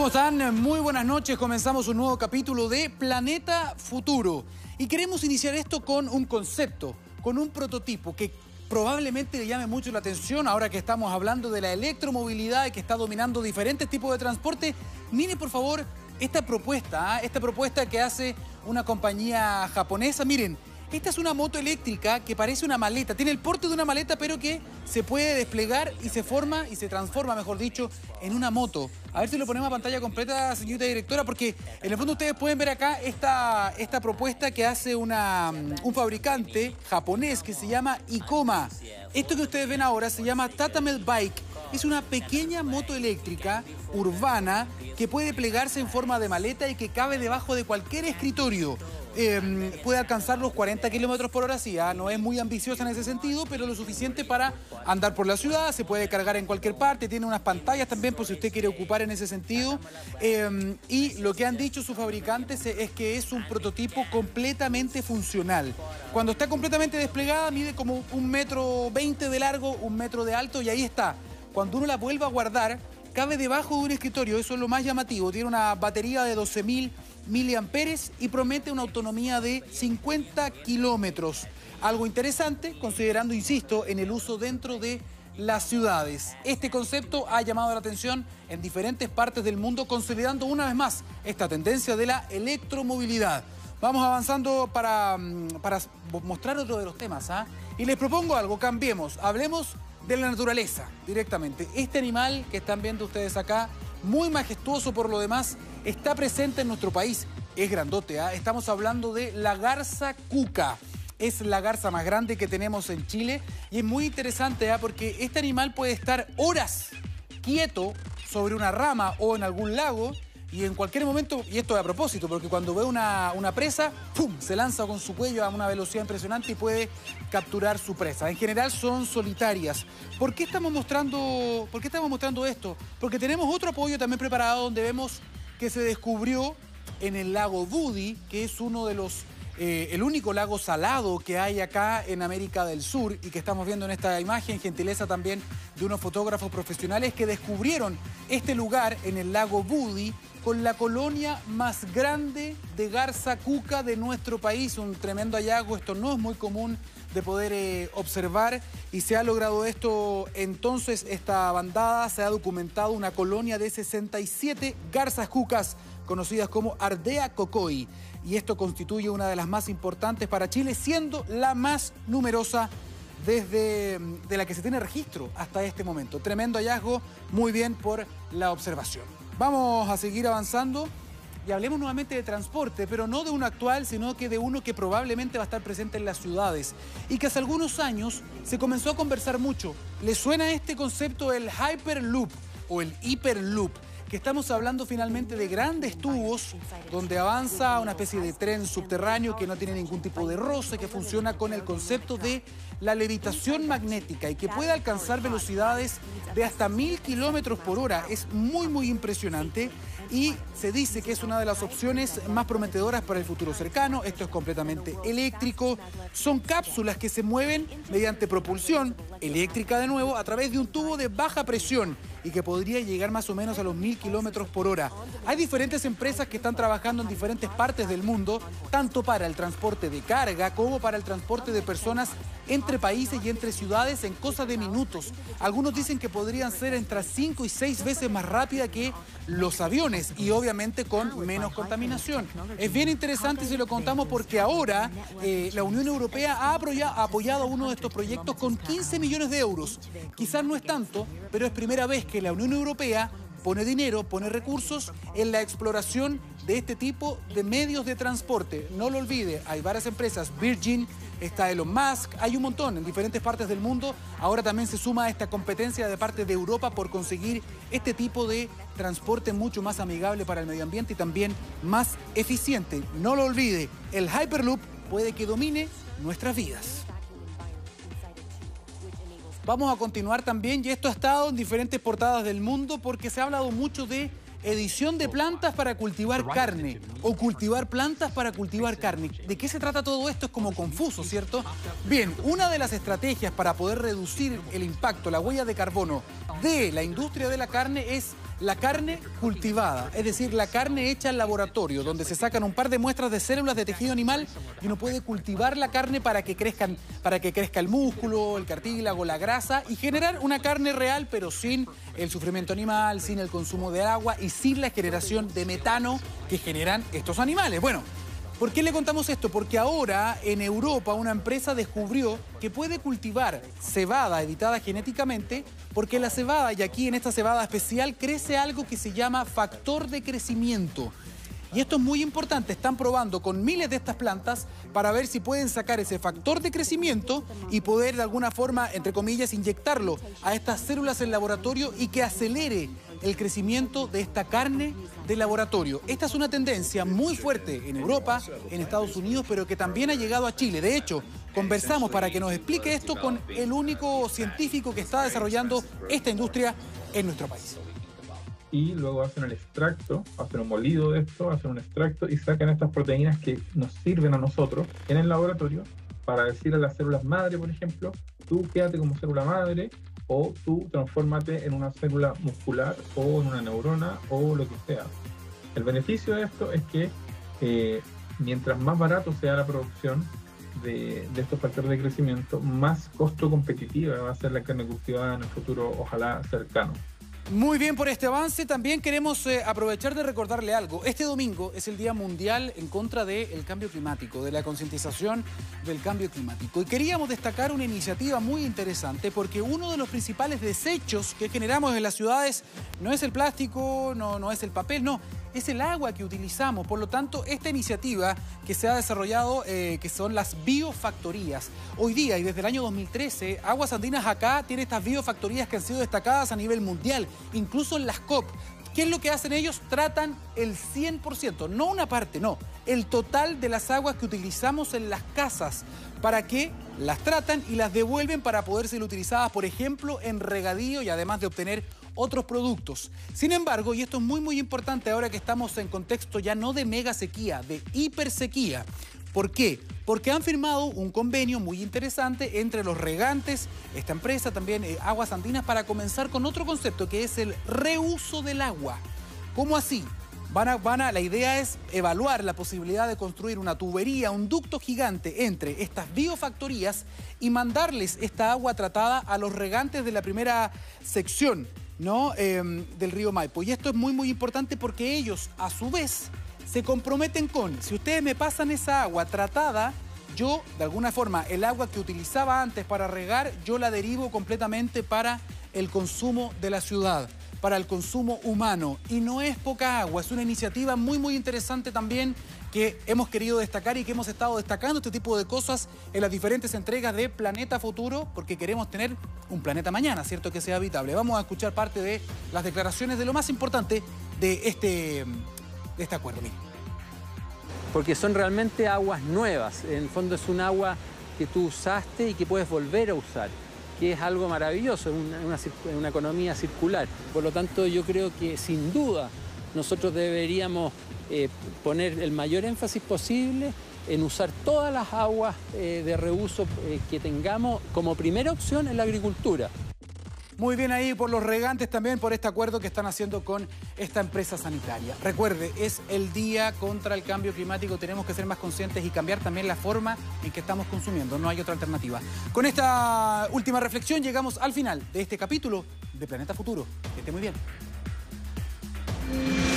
¿Cómo están? Muy buenas noches. Comenzamos un nuevo capítulo de Planeta Futuro. Y queremos iniciar esto con un concepto, con un prototipo que probablemente le llame mucho la atención ahora que estamos hablando de la electromovilidad y que está dominando diferentes tipos de transporte. Mire por favor esta propuesta, ¿ah? esta propuesta que hace una compañía japonesa. Miren, esta es una moto eléctrica que parece una maleta, tiene el porte de una maleta, pero que se puede desplegar y se forma y se transforma, mejor dicho, en una moto. A ver si lo ponemos a pantalla completa, señorita directora, porque en el fondo ustedes pueden ver acá esta, esta propuesta que hace un fabricante japonés que se llama Ikoma. Esto que ustedes ven ahora se llama Tatamel Bike. Es una pequeña moto eléctrica urbana que puede plegarse en forma de maleta y que cabe debajo de cualquier escritorio. Em, puede alcanzar los 40 kilómetros por hora, sí, ¿ah? no es muy ambiciosa en ese sentido, pero lo suficiente para andar por la ciudad, se puede cargar en cualquier parte, tiene unas pantallas también por si usted quiere ocupar en ese sentido. Em, y lo que han dicho sus fabricantes es que es un prototipo completamente funcional. Cuando está completamente desplegada, mide como un metro veinte de largo, un metro de alto, y ahí está. Cuando uno la vuelva a guardar, cabe debajo de un escritorio, eso es lo más llamativo, tiene una batería de 12.000 miliamperes y promete una autonomía de 50 kilómetros. Algo interesante, considerando, insisto, en el uso dentro de las ciudades. Este concepto ha llamado la atención en diferentes partes del mundo, consolidando una vez más esta tendencia de la electromovilidad. Vamos avanzando para, mm, para mostrar otro de los temas. ¿ah? Y les propongo algo, cambiemos, hablemos de la naturaleza directamente. Este animal que están viendo ustedes acá, muy majestuoso por lo demás, está presente en nuestro país. Es grandote, ¿ah? estamos hablando de la garza cuca. Es la garza más grande que tenemos en Chile y es muy interesante ¿ah? porque este animal puede estar horas quieto sobre una rama o en algún lago y en cualquier momento, y esto es a propósito, porque cuando ve una, una, presa, ¡pum! se lanza con su cuello a una velocidad impresionante y puede capturar su presa. En general son solitarias. ¿Por qué estamos mostrando, por qué estamos mostrando esto? Porque tenemos otro apoyo también preparado donde vemos que se descubrió en el lago Budi, que es uno de los eh, el único lago salado que hay acá en América del Sur y que estamos viendo en esta imagen, gentileza también de unos fotógrafos profesionales que descubrieron este lugar en el lago Budi con la colonia más grande de garza cuca de nuestro país. Un tremendo hallazgo, esto no es muy común de poder eh, observar y se ha logrado esto entonces, esta bandada se ha documentado una colonia de 67 garzas cucas conocidas como Ardea Cocoy y esto constituye una de las más importantes para Chile siendo la más numerosa desde mm, de la que se tiene registro hasta este momento. Tremendo hallazgo, muy bien por la observación. Vamos a seguir avanzando y hablemos nuevamente de transporte, pero no de uno actual, sino que de uno que probablemente va a estar presente en las ciudades y que hace algunos años se comenzó a conversar mucho. ¿Le suena este concepto el Hyperloop o el Hyperloop? Que estamos hablando finalmente de grandes tubos donde avanza una especie de tren subterráneo que no tiene ningún tipo de roce, que funciona con el concepto de la levitación magnética y que puede alcanzar velocidades de hasta mil kilómetros por hora. Es muy, muy impresionante y se dice que es una de las opciones más prometedoras para el futuro cercano. Esto es completamente eléctrico. Son cápsulas que se mueven mediante propulsión eléctrica de nuevo a través de un tubo de baja presión y que podría llegar más o menos a los mil kilómetros por hora. Hay diferentes empresas que están trabajando en diferentes partes del mundo, tanto para el transporte de carga como para el transporte de personas entre países y entre ciudades en cosa de minutos. Algunos dicen que podrían ser entre 5 y 6 veces más rápida que los aviones y obviamente con menos contaminación. Es bien interesante si lo contamos porque ahora eh, la Unión Europea ha apoyado uno de estos proyectos con 15 millones de euros. Quizás no es tanto, pero es primera vez que la Unión Europea pone dinero, pone recursos en la exploración de este tipo de medios de transporte. No lo olvide, hay varias empresas, Virgin, está Elon Musk, hay un montón en diferentes partes del mundo. Ahora también se suma esta competencia de parte de Europa por conseguir este tipo de transporte mucho más amigable para el medio ambiente y también más eficiente. No lo olvide, el Hyperloop puede que domine nuestras vidas. Vamos a continuar también, y esto ha estado en diferentes portadas del mundo porque se ha hablado mucho de edición de plantas para cultivar carne o cultivar plantas para cultivar carne. ¿De qué se trata todo esto? Es como confuso, ¿cierto? Bien, una de las estrategias para poder reducir el impacto, la huella de carbono de la industria de la carne es la carne cultivada, es decir, la carne hecha en laboratorio, donde se sacan un par de muestras de células de tejido animal y uno puede cultivar la carne para que crezcan, para que crezca el músculo, el cartílago, la grasa y generar una carne real, pero sin el sufrimiento animal, sin el consumo de agua y sin la generación de metano que generan estos animales. Bueno, ¿Por qué le contamos esto? Porque ahora en Europa una empresa descubrió que puede cultivar cebada editada genéticamente porque la cebada, y aquí en esta cebada especial, crece algo que se llama factor de crecimiento. Y esto es muy importante, están probando con miles de estas plantas para ver si pueden sacar ese factor de crecimiento y poder de alguna forma, entre comillas, inyectarlo a estas células en laboratorio y que acelere el crecimiento de esta carne de laboratorio. Esta es una tendencia muy fuerte en Europa, en Estados Unidos, pero que también ha llegado a Chile. De hecho, conversamos para que nos explique esto con el único científico que está desarrollando esta industria en nuestro país y luego hacen el extracto, hacen un molido de esto, hacen un extracto y sacan estas proteínas que nos sirven a nosotros en el laboratorio para decir a las células madre, por ejemplo, tú quédate como célula madre o tú transfórmate en una célula muscular o en una neurona o lo que sea. El beneficio de esto es que eh, mientras más barato sea la producción de, estos factores de crecimiento, más costo competitiva va a ser la carne cultivada en el futuro, ojalá cercano. Muy bien por este avance. También queremos eh, aprovechar de recordarle algo. Este domingo es el Día Mundial en contra del cambio climático, de la concientización del cambio climático. Y queríamos destacar una iniciativa muy interesante porque uno de los principales desechos que generamos en las ciudades no es el plástico, no, no es el papel, no, es el agua que utilizamos. Por lo tanto, esta iniciativa que se ha desarrollado, eh, que son las biofactorías. Hoy día y desde el año 2013, Aguas Andinas acá tiene estas biofactorías que han sido destacadas a nivel mundial, incluso en las COP. ¿Qué es lo que hacen ellos? Tratan el 100%, no una parte, no, el total de las aguas que utilizamos en las casas. ¿Para que Las tratan y las devuelven para poder ser utilizadas, por ejemplo, en regadío y además de obtener otros productos. Sin embargo, y esto es muy muy importante ahora que estamos en contexto ya no de mega sequía, de hiper sequía. ¿Por qué? Porque han firmado un convenio muy interesante entre los regantes, esta empresa también eh, Aguas Andinas, para comenzar con otro concepto que es el reuso del agua. ¿Cómo así? Van a, van a, la idea es evaluar la posibilidad de construir una tubería, un ducto gigante entre estas biofactorías y mandarles esta agua tratada a los regantes de la primera sección ¿no? Em, del río Maipo. Y esto es muy, muy importante porque ellos, a su vez, se comprometen con, si ustedes me pasan esa agua tratada, yo, de alguna forma, el agua que utilizaba antes para regar, yo la derivo completamente para el consumo de la ciudad, para el consumo humano. Y no es poca agua, es una iniciativa muy, muy interesante también que hemos querido destacar y que hemos estado destacando este tipo de cosas en las diferentes entregas de Planeta Futuro, porque queremos tener un planeta mañana, ¿cierto? Que sea habitable. Vamos a escuchar parte de las declaraciones de lo más importante de este, de este acuerdo. Porque son realmente aguas nuevas. En el fondo es un agua que tú usaste y que puedes volver a usar que es algo maravilloso, una, una economía circular. Por lo tanto, yo creo que sin duda nosotros deberíamos eh, poner el mayor énfasis posible en usar todas las aguas eh, de reuso eh, que tengamos como primera opción en la agricultura. Muy bien ahí por los regantes también por este acuerdo que están haciendo con esta empresa sanitaria. Recuerde, es el día contra el cambio climático, tenemos que ser más conscientes y cambiar también la forma en que estamos consumiendo, no hay otra alternativa. Con esta última reflexión llegamos al final de este capítulo de Planeta Futuro. Que esté muy bien. Yeah.